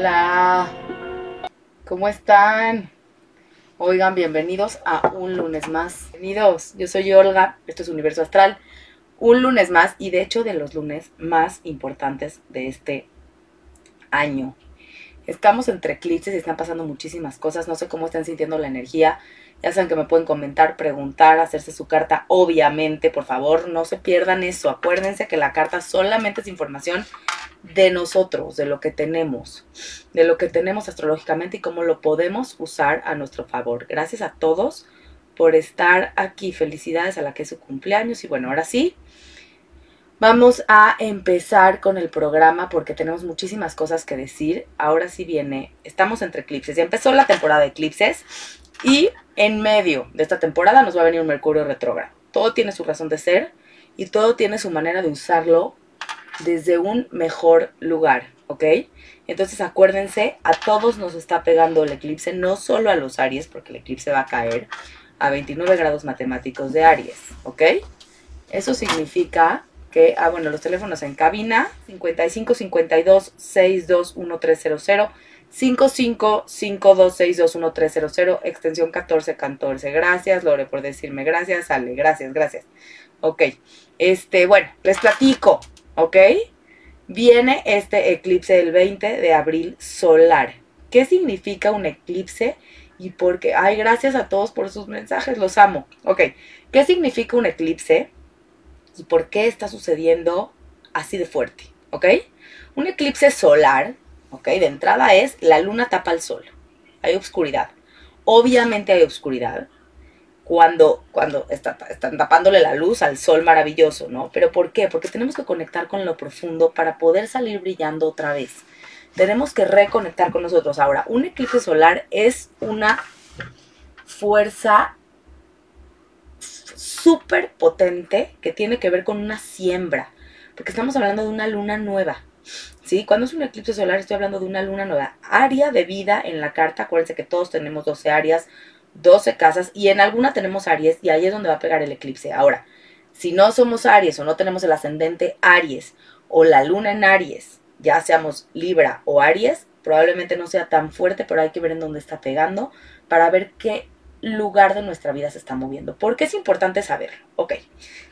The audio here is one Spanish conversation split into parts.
Hola, ¿cómo están? Oigan, bienvenidos a un lunes más. Bienvenidos, yo soy Olga, esto es Universo Astral. Un lunes más y de hecho de los lunes más importantes de este año. Estamos entre eclipses y están pasando muchísimas cosas, no sé cómo están sintiendo la energía. Ya saben que me pueden comentar, preguntar, hacerse su carta. Obviamente, por favor, no se pierdan eso. Acuérdense que la carta solamente es información de nosotros, de lo que tenemos, de lo que tenemos astrológicamente y cómo lo podemos usar a nuestro favor. Gracias a todos por estar aquí. Felicidades a la que es su cumpleaños. Y bueno, ahora sí, vamos a empezar con el programa porque tenemos muchísimas cosas que decir. Ahora sí viene, estamos entre eclipses. Ya empezó la temporada de eclipses y en medio de esta temporada nos va a venir un Mercurio retrógrado. Todo tiene su razón de ser y todo tiene su manera de usarlo desde un mejor lugar, ¿ok? Entonces acuérdense, a todos nos está pegando el eclipse, no solo a los Aries, porque el eclipse va a caer a 29 grados matemáticos de Aries, ¿ok? Eso significa que, ah, bueno, los teléfonos en cabina, 55 52 62 1300, 55 52 62 1300, extensión 1414. Gracias, Lore, por decirme. Gracias, Ale, gracias, gracias. Ok, este, bueno, les platico. ¿Ok? Viene este eclipse del 20 de abril solar. ¿Qué significa un eclipse? Y por qué? ay, gracias a todos por sus mensajes, los amo. Ok, ¿qué significa un eclipse? ¿Y por qué está sucediendo así de fuerte? ¿Ok? Un eclipse solar, ¿ok? De entrada es la luna tapa al sol. Hay oscuridad. Obviamente hay oscuridad cuando, cuando están tapándole la luz al sol maravilloso, ¿no? Pero ¿por qué? Porque tenemos que conectar con lo profundo para poder salir brillando otra vez. Tenemos que reconectar con nosotros. Ahora, un eclipse solar es una fuerza súper potente que tiene que ver con una siembra, porque estamos hablando de una luna nueva. ¿Sí? Cuando es un eclipse solar estoy hablando de una luna nueva. Área de vida en la carta, acuérdense que todos tenemos 12 áreas, 12 casas y en alguna tenemos Aries y ahí es donde va a pegar el eclipse. Ahora, si no somos Aries o no tenemos el ascendente Aries o la luna en Aries, ya seamos Libra o Aries, probablemente no sea tan fuerte, pero hay que ver en dónde está pegando para ver qué lugar de nuestra vida se está moviendo. Porque es importante saber, ok,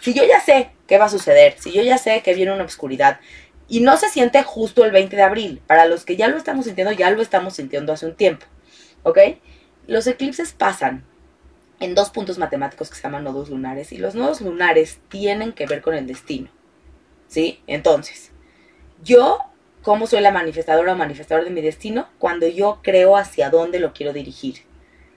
si yo ya sé qué va a suceder, si yo ya sé que viene una oscuridad y no se siente justo el 20 de abril, para los que ya lo estamos sintiendo, ya lo estamos sintiendo hace un tiempo, ¿ok? Los eclipses pasan en dos puntos matemáticos que se llaman nodos lunares y los nodos lunares tienen que ver con el destino. ¿Sí? Entonces, yo, ¿cómo soy la manifestadora o manifestador de mi destino? Cuando yo creo hacia dónde lo quiero dirigir.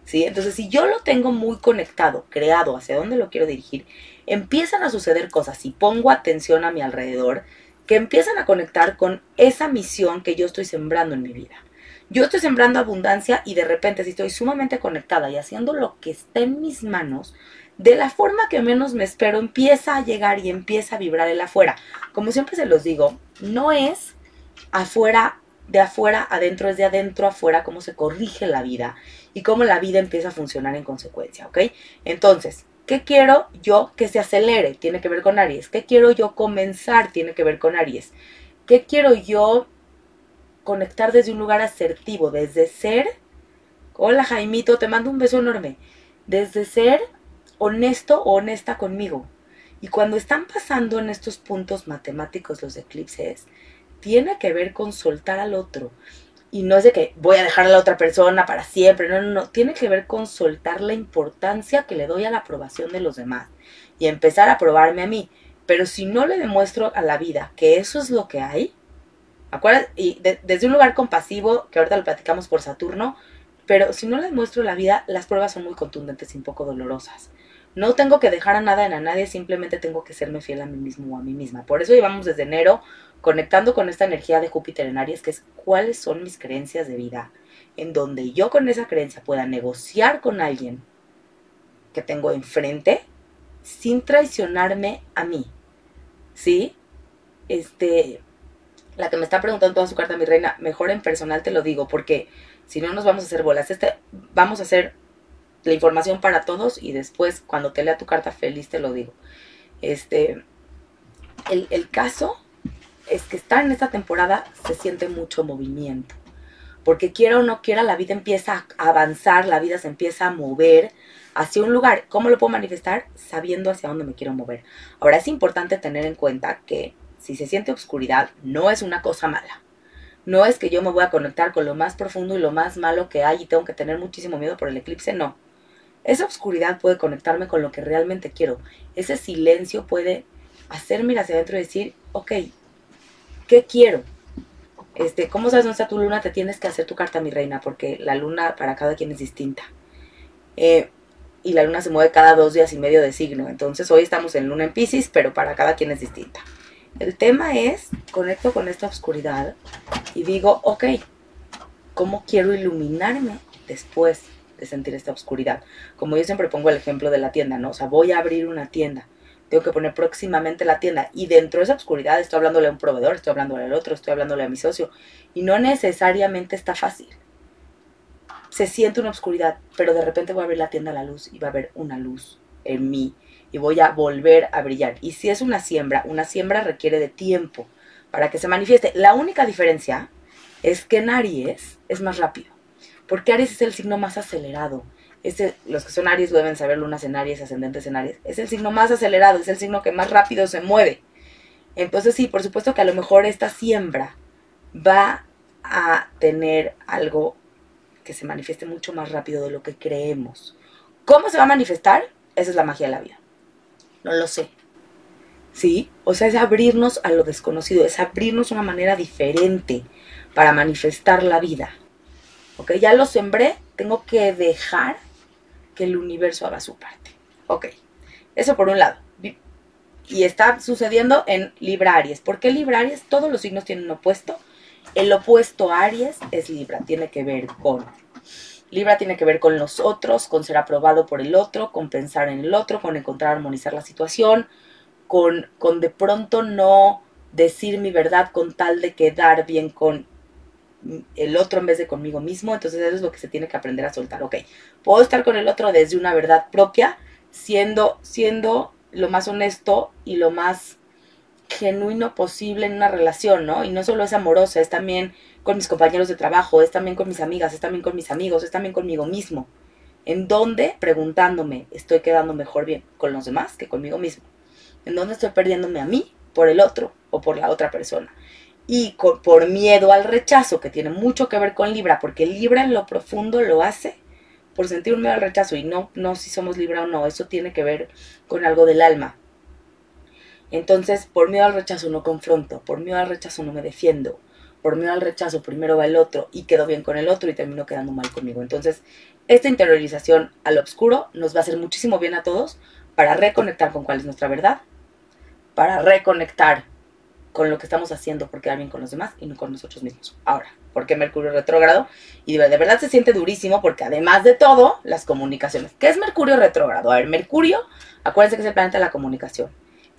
¿Sí? Entonces, si yo lo tengo muy conectado, creado hacia dónde lo quiero dirigir, empiezan a suceder cosas y pongo atención a mi alrededor que empiezan a conectar con esa misión que yo estoy sembrando en mi vida. Yo estoy sembrando abundancia y de repente si estoy sumamente conectada y haciendo lo que está en mis manos, de la forma que menos me espero, empieza a llegar y empieza a vibrar el afuera. Como siempre se los digo, no es afuera, de afuera adentro, es de adentro afuera cómo se corrige la vida y cómo la vida empieza a funcionar en consecuencia, ¿ok? Entonces, ¿qué quiero yo que se acelere? Tiene que ver con Aries. ¿Qué quiero yo comenzar? Tiene que ver con Aries. ¿Qué quiero yo conectar desde un lugar asertivo, desde ser, hola Jaimito, te mando un beso enorme, desde ser honesto o honesta conmigo. Y cuando están pasando en estos puntos matemáticos los eclipses, tiene que ver con soltar al otro. Y no es de que voy a dejar a la otra persona para siempre, no, no, no, tiene que ver con soltar la importancia que le doy a la aprobación de los demás y empezar a aprobarme a mí. Pero si no le demuestro a la vida que eso es lo que hay, ¿Acuerdas? Y desde un lugar compasivo, que ahorita lo platicamos por Saturno, pero si no les muestro la vida, las pruebas son muy contundentes y un poco dolorosas. No tengo que dejar a nada en a nadie, simplemente tengo que serme fiel a mí mismo o a mí misma. Por eso llevamos desde enero conectando con esta energía de Júpiter en Aries, que es cuáles son mis creencias de vida, en donde yo con esa creencia pueda negociar con alguien que tengo enfrente sin traicionarme a mí. ¿Sí? Este, la que me está preguntando toda su carta, mi reina, mejor en personal te lo digo, porque si no nos vamos a hacer bolas. Este, vamos a hacer la información para todos y después, cuando te lea tu carta feliz, te lo digo. Este, el, el caso es que estar en esta temporada se siente mucho movimiento. Porque quiera o no quiera, la vida empieza a avanzar, la vida se empieza a mover hacia un lugar. ¿Cómo lo puedo manifestar? Sabiendo hacia dónde me quiero mover. Ahora es importante tener en cuenta que si se siente oscuridad, no es una cosa mala. No es que yo me voy a conectar con lo más profundo y lo más malo que hay y tengo que tener muchísimo miedo por el eclipse, no. Esa oscuridad puede conectarme con lo que realmente quiero. Ese silencio puede hacerme ir hacia adentro y decir, ok, ¿qué quiero? Este, ¿Cómo sabes dónde está tu luna? Te tienes que hacer tu carta, mi reina, porque la luna para cada quien es distinta. Eh, y la luna se mueve cada dos días y medio de signo. Entonces hoy estamos en luna en Pisces, pero para cada quien es distinta. El tema es, conecto con esta oscuridad y digo, ok, ¿cómo quiero iluminarme después de sentir esta oscuridad? Como yo siempre pongo el ejemplo de la tienda, ¿no? O sea, voy a abrir una tienda, tengo que poner próximamente la tienda y dentro de esa oscuridad estoy hablándole a un proveedor, estoy hablándole al otro, estoy hablándole a mi socio y no necesariamente está fácil. Se siente una oscuridad, pero de repente voy a abrir la tienda a la luz y va a haber una luz en mí y voy a volver a brillar. Y si es una siembra, una siembra requiere de tiempo para que se manifieste. La única diferencia es que en Aries es más rápido, porque Aries es el signo más acelerado. Este, los que son Aries deben saber lunas en Aries, ascendentes en Aries. Es el signo más acelerado, es el signo que más rápido se mueve. Entonces sí, por supuesto que a lo mejor esta siembra va a tener algo que se manifieste mucho más rápido de lo que creemos. ¿Cómo se va a manifestar? Esa es la magia de la vida. No lo sé. ¿Sí? O sea, es abrirnos a lo desconocido, es abrirnos una manera diferente para manifestar la vida. ¿Ok? Ya lo sembré, tengo que dejar que el universo haga su parte. Ok. Eso por un lado. Y está sucediendo en Libra Aries. ¿Por qué Libra Aries? Todos los signos tienen un opuesto. El opuesto a Aries es Libra. Tiene que ver con Libra tiene que ver con los otros, con ser aprobado por el otro, con pensar en el otro, con encontrar armonizar la situación, con, con de pronto no decir mi verdad con tal de quedar bien con el otro en vez de conmigo mismo. Entonces eso es lo que se tiene que aprender a soltar. Ok, puedo estar con el otro desde una verdad propia, siendo, siendo lo más honesto y lo más genuino posible en una relación, ¿no? Y no solo es amorosa, es también con mis compañeros de trabajo, es también con mis amigas, es también con mis amigos, es también conmigo mismo. ¿En dónde? Preguntándome, ¿estoy quedando mejor bien con los demás que conmigo mismo? ¿En dónde estoy perdiéndome a mí por el otro o por la otra persona? Y por miedo al rechazo, que tiene mucho que ver con Libra, porque Libra en lo profundo lo hace por sentir un miedo al rechazo y no, no si somos Libra o no, eso tiene que ver con algo del alma. Entonces, por miedo al rechazo no confronto, por miedo al rechazo no me defiendo, por miedo al rechazo primero va el otro y quedo bien con el otro y termino quedando mal conmigo. Entonces, esta interiorización al obscuro nos va a hacer muchísimo bien a todos para reconectar con cuál es nuestra verdad, para reconectar con lo que estamos haciendo por quedar bien con los demás y no con nosotros mismos. Ahora, ¿por qué Mercurio retrógrado? Y de verdad se siente durísimo porque además de todo, las comunicaciones. ¿Qué es Mercurio retrógrado? A ver, Mercurio, acuérdense que es el planeta de la comunicación.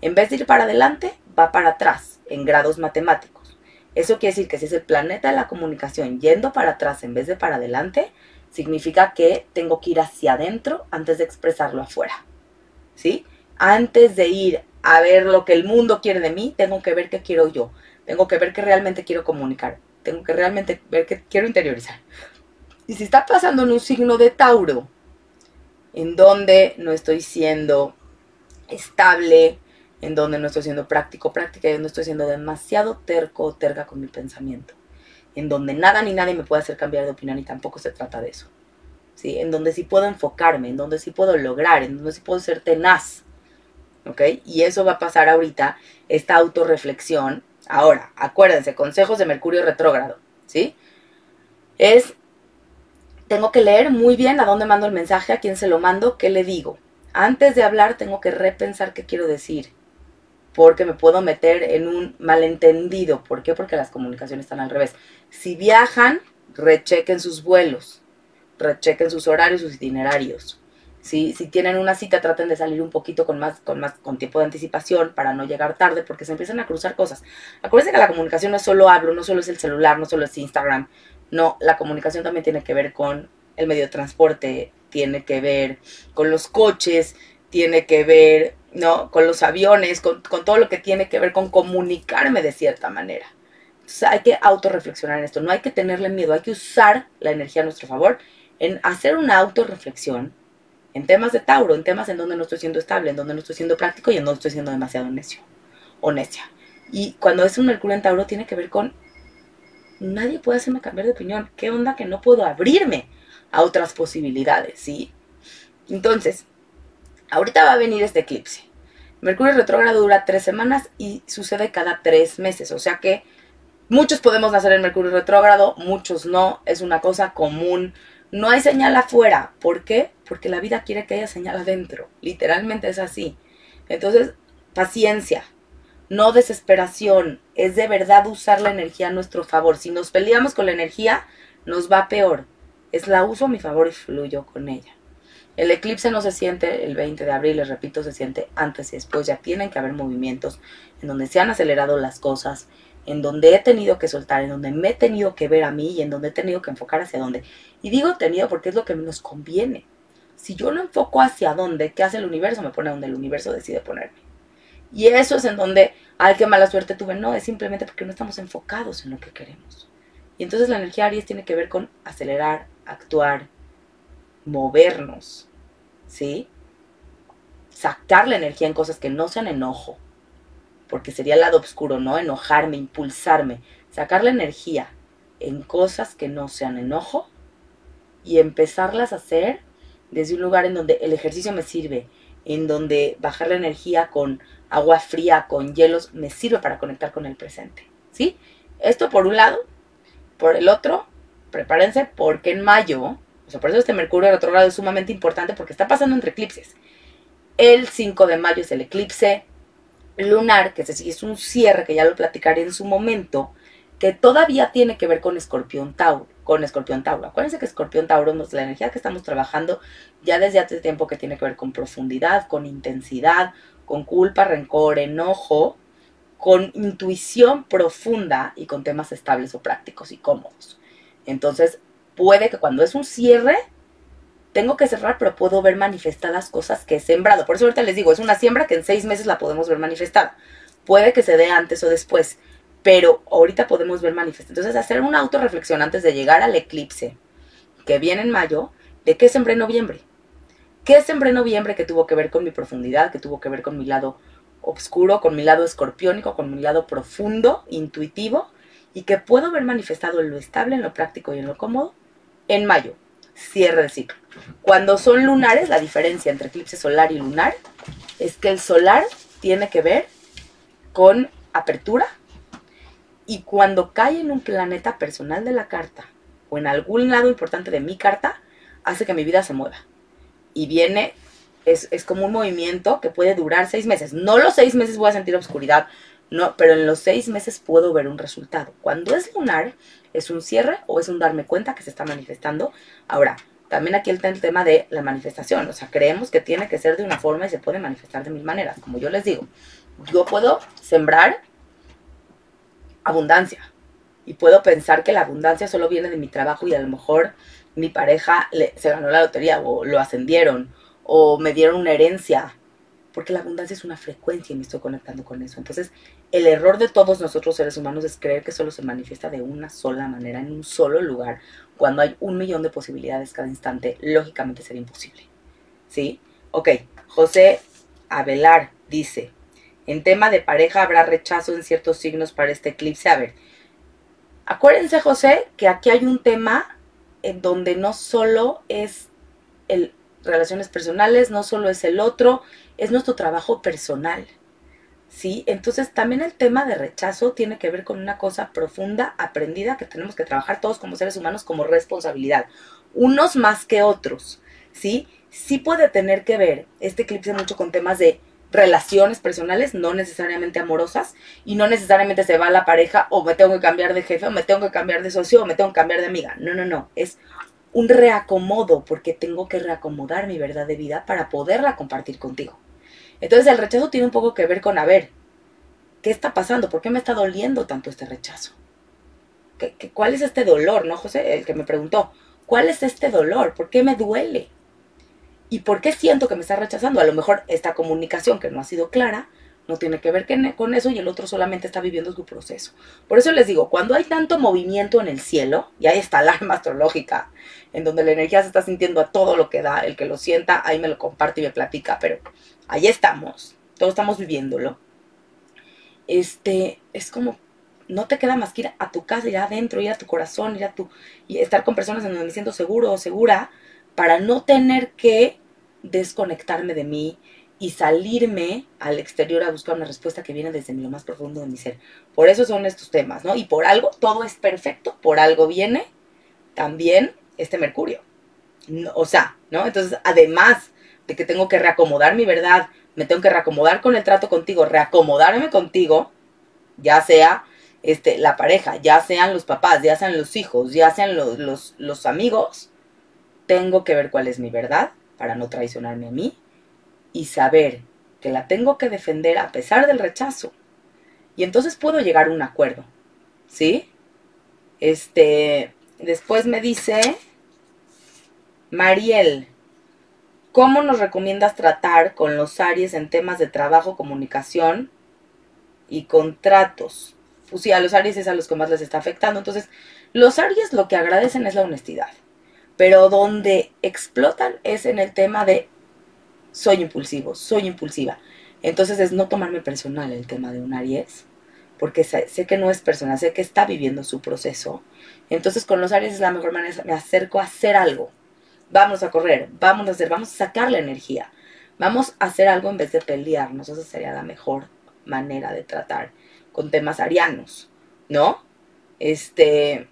En vez de ir para adelante, va para atrás en grados matemáticos. Eso quiere decir que si es el planeta de la comunicación yendo para atrás en vez de para adelante, significa que tengo que ir hacia adentro antes de expresarlo afuera. ¿Sí? Antes de ir a ver lo que el mundo quiere de mí, tengo que ver qué quiero yo. Tengo que ver qué realmente quiero comunicar. Tengo que realmente ver qué quiero interiorizar. Y si está pasando en un signo de Tauro, en donde no estoy siendo estable, en donde no estoy siendo práctico, práctica, y no estoy siendo demasiado terco o terga con mi pensamiento, en donde nada ni nadie me puede hacer cambiar de opinión y tampoco se trata de eso. ¿sí? En donde sí puedo enfocarme, en donde sí puedo lograr, en donde sí puedo ser tenaz. ¿Ok? Y eso va a pasar ahorita, esta autorreflexión. Ahora, acuérdense, consejos de Mercurio retrógrado, ¿sí? Es, tengo que leer muy bien a dónde mando el mensaje, a quién se lo mando, qué le digo. Antes de hablar tengo que repensar qué quiero decir porque me puedo meter en un malentendido. ¿Por qué? Porque las comunicaciones están al revés. Si viajan, rechequen sus vuelos, rechequen sus horarios, sus itinerarios. Si, si tienen una cita, traten de salir un poquito con más, con más, con tiempo de anticipación para no llegar tarde, porque se empiezan a cruzar cosas. Acuérdense que la comunicación no es solo hablo, no solo es el celular, no solo es Instagram. No, la comunicación también tiene que ver con el medio de transporte, tiene que ver con los coches, tiene que ver ¿no? Con los aviones, con, todo lo que tiene que ver con comunicarme de cierta manera. Entonces hay que autorreflexionar en esto, no hay que tenerle miedo, hay que usar la energía a nuestro favor en hacer una autorreflexión en temas de Tauro, en temas en donde no estoy siendo estable, en donde no estoy siendo práctico y en donde estoy siendo demasiado necio o necia. Y cuando es un Mercurio en Tauro tiene que ver con nadie puede hacerme cambiar de opinión. ¿Qué onda que no puedo abrirme a otras posibilidades, sí? Entonces, ahorita va a venir este eclipse. Mercurio retrógrado dura tres semanas y sucede cada tres meses, o sea que muchos podemos nacer en Mercurio retrógrado, muchos no, es una cosa común. No hay señal afuera, ¿por qué? Porque la vida quiere que haya señal adentro, literalmente es así. Entonces, paciencia, no desesperación, es de verdad usar la energía a nuestro favor. Si nos peleamos con la energía, nos va peor. Es la uso a mi favor y fluyo con ella. El eclipse no se siente el 20 de abril, les repito, se siente antes y después. Ya tienen que haber movimientos en donde se han acelerado las cosas, en donde he tenido que soltar, en donde me he tenido que ver a mí y en donde he tenido que enfocar hacia dónde. Y digo tenido porque es lo que nos conviene. Si yo no enfoco hacia dónde, ¿qué hace el universo? Me pone donde el universo decide ponerme. Y eso es en donde, ay, qué mala suerte tuve. No, es simplemente porque no estamos enfocados en lo que queremos. Y entonces la energía Aries tiene que ver con acelerar, actuar, movernos, ¿sí? Sacar la energía en cosas que no sean enojo, porque sería el lado oscuro, ¿no? Enojarme, impulsarme. Sacar la energía en cosas que no sean enojo y empezarlas a hacer desde un lugar en donde el ejercicio me sirve, en donde bajar la energía con agua fría, con hielos, me sirve para conectar con el presente. ¿Sí? Esto por un lado. Por el otro, prepárense porque en mayo, por eso este Mercurio retrogrado es sumamente importante porque está pasando entre eclipses. El 5 de mayo es el eclipse lunar, que es un cierre que ya lo platicaré en su momento, que todavía tiene que ver con Escorpión Tauro, con Escorpión Tauro. Acuérdense que Escorpión Tauro es la energía que estamos trabajando ya desde hace tiempo que tiene que ver con profundidad, con intensidad, con culpa, rencor, enojo, con intuición profunda y con temas estables o prácticos y cómodos. Entonces, puede que cuando es un cierre, tengo que cerrar, pero puedo ver manifestadas cosas que he sembrado. Por eso ahorita les digo, es una siembra que en seis meses la podemos ver manifestada. Puede que se dé antes o después pero ahorita podemos ver manifestar. Entonces, hacer una autorreflexión antes de llegar al eclipse que viene en mayo, de qué sembré noviembre. ¿Qué sembré noviembre que tuvo que ver con mi profundidad, que tuvo que ver con mi lado oscuro, con mi lado escorpiónico, con mi lado profundo, intuitivo, y que puedo ver manifestado en lo estable, en lo práctico y en lo cómodo en mayo? Cierre de ciclo. Cuando son lunares, la diferencia entre eclipse solar y lunar es que el solar tiene que ver con apertura, y cuando cae en un planeta personal de la carta o en algún lado importante de mi carta, hace que mi vida se mueva. Y viene, es, como un movimiento que puede durar seis meses. No los seis meses voy a sentir oscuridad, no, pero en los seis meses puedo ver un resultado. Cuando es lunar, es un cierre o es un darme cuenta que se está manifestando. Ahora, también aquí está el tema de la manifestación. O sea, creemos que tiene que ser de una forma y se puede manifestar de mil maneras. Como yo les digo, yo puedo sembrar abundancia. Y puedo pensar que la abundancia solo viene de mi trabajo y a lo mejor mi pareja se ganó la lotería o lo ascendieron o me dieron una herencia. Porque la abundancia es una frecuencia y me estoy conectando con eso. Entonces, el error de todos nosotros seres humanos es creer que solo se manifiesta de una sola manera, en un solo lugar, cuando hay un millón de posibilidades cada instante. Lógicamente sería imposible. ¿Sí? Ok, José Avelar dice, en tema de pareja habrá rechazo en ciertos signos para este eclipse. A ver, acuérdense José que aquí hay un tema en donde no solo es el relaciones personales, no solo es el otro, es nuestro trabajo personal. ¿Sí? Entonces también el tema de rechazo tiene que ver con una cosa profunda, aprendida, que tenemos que trabajar todos como seres humanos como responsabilidad, unos más que otros, ¿sí? Sí puede tener que ver este eclipse mucho con temas de relaciones personales, no necesariamente amorosas, y no necesariamente se va la pareja o me tengo que cambiar de jefe o me tengo que cambiar de socio o me tengo que cambiar de amiga. No, no, no, es un reacomodo porque tengo que reacomodar mi verdad de vida para poderla compartir contigo. Entonces el rechazo tiene un poco que ver con, a ver, ¿qué está pasando? ¿Por qué me está doliendo tanto este rechazo? ¿Qué, qué, cuál es este dolor? ¿No, José? El que me preguntó, ¿cuál es este dolor? ¿Por qué me duele? ¿Y por qué siento que me está rechazando? A lo mejor esta comunicación que no ha sido clara no tiene que ver con eso y el otro solamente está viviendo su proceso. Por eso les digo, cuando hay tanto movimiento en el cielo, y hay esta alarma astrológica, en donde la energía se está sintiendo a todo lo que da, el que lo sienta, ahí me lo comparte y me platica, pero ahí estamos, todos estamos viviéndolo. Este, es como, no te queda más que ir a tu casa, ir adentro, ir a tu corazón, ir a tu, y estar con personas en donde me siento seguro o segura, para no tener que desconectarme de mí, y salirme al exterior a buscar una respuesta que viene desde lo más profundo de mi ser. Por eso son estos temas, ¿no? Y por algo, todo es perfecto, por algo viene también este Mercurio. o sea, ¿no? Entonces, además de que tengo que reacomodar mi verdad, me tengo que reacomodar con el trato contigo, reacomodarme contigo, ya sea este, la pareja, ya sean los papás, ya sean los hijos, ya sean los, los, los amigos, tengo que ver cuál es mi verdad para no traicionarme a mí y saber que la tengo que defender a pesar del rechazo. Y entonces puedo llegar a un acuerdo. ¿Sí? Este, después me dice Mariel, ¿cómo nos recomiendas tratar con los Aries en temas de trabajo, comunicación y contratos? Pues sí, a los Aries es a los que más les está afectando. Entonces, los Aries lo que agradecen es la honestidad. Pero donde explotan es en el tema de soy impulsivo, soy impulsiva. Entonces es no tomarme personal el tema de un Aries, porque sé, que no es personal, sé que está viviendo su proceso. Entonces con los Aries es la mejor manera, me acerco a hacer algo. Vamos a correr, vamos a hacer, vamos a sacar la energía. Vamos a hacer algo en vez de pelearnos. Esa sería la mejor manera de tratar con temas arianos, ¿no? Este.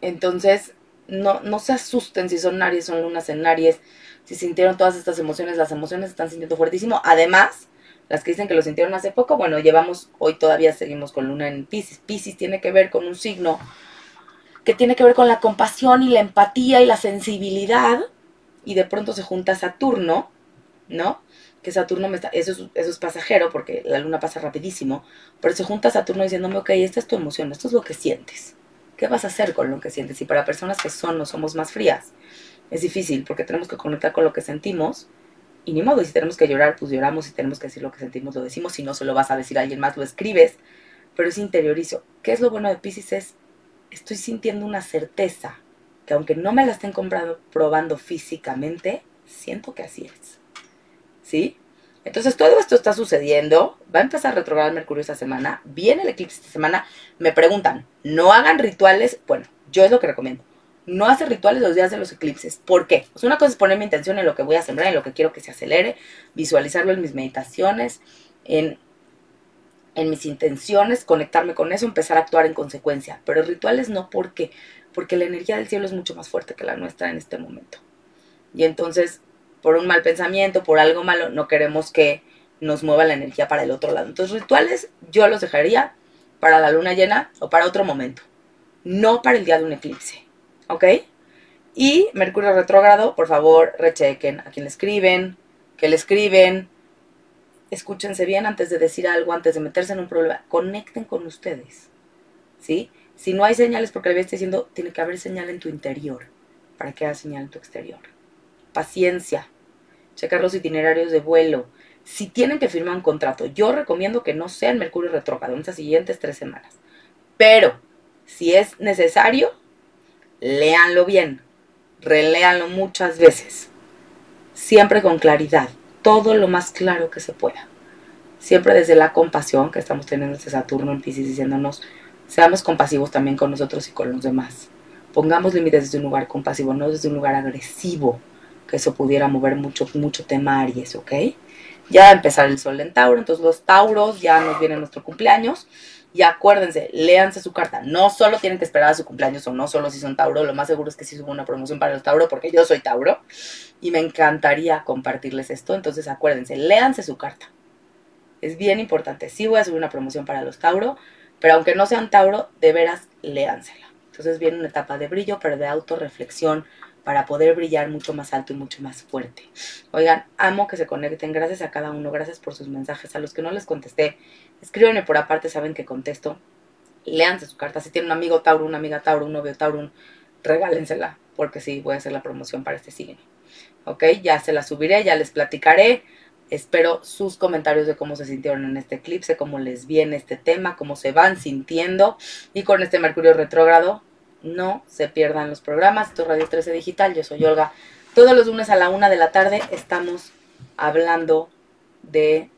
Entonces, no, no se asusten si son Aries, son lunas en Aries si sintieron todas estas emociones, las emociones están sintiendo fuertísimo. Además, las que dicen que lo sintieron hace poco, bueno, llevamos, hoy todavía seguimos con luna en Pisces. Pisces tiene que ver con un signo que tiene que ver con la compasión y la empatía y la sensibilidad. Y de pronto se junta Saturno, ¿no? Que Saturno me está, eso es, eso es pasajero porque la luna pasa rapidísimo, pero se junta Saturno diciéndome, ok, esta es tu emoción, esto es lo que sientes. ¿Qué vas a hacer con lo que sientes? Y para personas que son, no somos más frías, es difícil porque tenemos que conectar con lo que sentimos y ni modo, y si tenemos que llorar, pues lloramos, si tenemos que decir lo que sentimos, lo decimos, si no se lo vas a decir a alguien más, lo escribes, pero es interiorizo. ¿Qué es lo bueno de Pisces? Es, estoy sintiendo una certeza, que aunque no me la estén comprando, probando físicamente, siento que así es. ¿Sí? Entonces todo esto está sucediendo, va a empezar a retrogradar Mercurio esta semana, viene el eclipse esta semana, me preguntan, no hagan rituales, bueno, yo es lo que recomiendo no hace rituales los días de los eclipses. ¿Por qué? Pues una cosa es poner mi intención en lo que voy a sembrar, en lo que quiero que se acelere, visualizarlo en mis meditaciones, en, en mis intenciones, conectarme con eso, empezar a actuar en consecuencia. Pero rituales no, ¿por qué? Porque la energía del cielo es mucho más fuerte que la nuestra en este momento. Y entonces, por un mal pensamiento, por algo malo, no queremos que nos mueva la energía para el otro lado. Entonces, rituales yo los dejaría para la luna llena o para otro momento, no para el día de un eclipse. ¿Ok? Y Mercurio retrógrado, por favor, rechequen a quien le escriben, que le escriben. Escúchense bien antes de decir algo, antes de meterse en un problema. Conecten con ustedes, ¿sí? Si no hay señales, porque le estoy diciendo, tiene que haber señal en tu interior para que haya señal en tu exterior. Paciencia. Checar los itinerarios de vuelo. Si tienen que firmar un contrato, yo recomiendo que no sea el Mercurio retrógrado en estas siguientes tres semanas. Pero, si es necesario, léanlo bien, reléanlo muchas veces, siempre con claridad, todo lo más claro que se pueda. Siempre desde la compasión que estamos teniendo este Saturno en Pisces diciéndonos, seamos compasivos también con nosotros y con los demás. Pongamos límites desde un lugar compasivo, no desde un lugar agresivo, que eso pudiera mover mucho, mucho tema Aries, ¿ok? Ya va a empezar el sol en Tauro, entonces los Tauros ya nos viene nuestro cumpleaños y acuérdense, léanse su carta. No solo tienen que esperar a su cumpleaños o no solo si son Tauro. Lo más seguro es que sí subo una promoción para los Tauro porque yo soy Tauro. Y me encantaría compartirles esto. Entonces acuérdense, léanse su carta. Es bien importante. Sí voy a subir una promoción para los Tauro. Pero aunque no sean Tauro, de veras, léansela. Entonces viene una etapa de brillo, pero de autorreflexión para poder brillar mucho más alto y mucho más fuerte. Oigan, amo que se conecten. Gracias a cada uno. Gracias por sus mensajes. A los que no les contesté, Escríbanme por aparte, saben que contesto. Léanse su carta. Si tienen un amigo Tauro, una amiga Tauro, un novio Tauro, regálensela. Porque sí, voy a hacer la promoción para este signo. Ok, ya se la subiré, ya les platicaré. Espero sus comentarios de cómo se sintieron en este eclipse, cómo les viene este tema, cómo se van sintiendo. Y con este Mercurio retrógrado, no se pierdan los programas. Esto es Radio 13 Digital, yo soy Olga. Todos los lunes a la una de la tarde estamos hablando de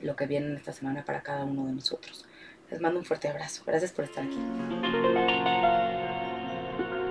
lo que viene esta semana para cada uno de nosotros. Les mando un fuerte abrazo. Gracias por estar aquí.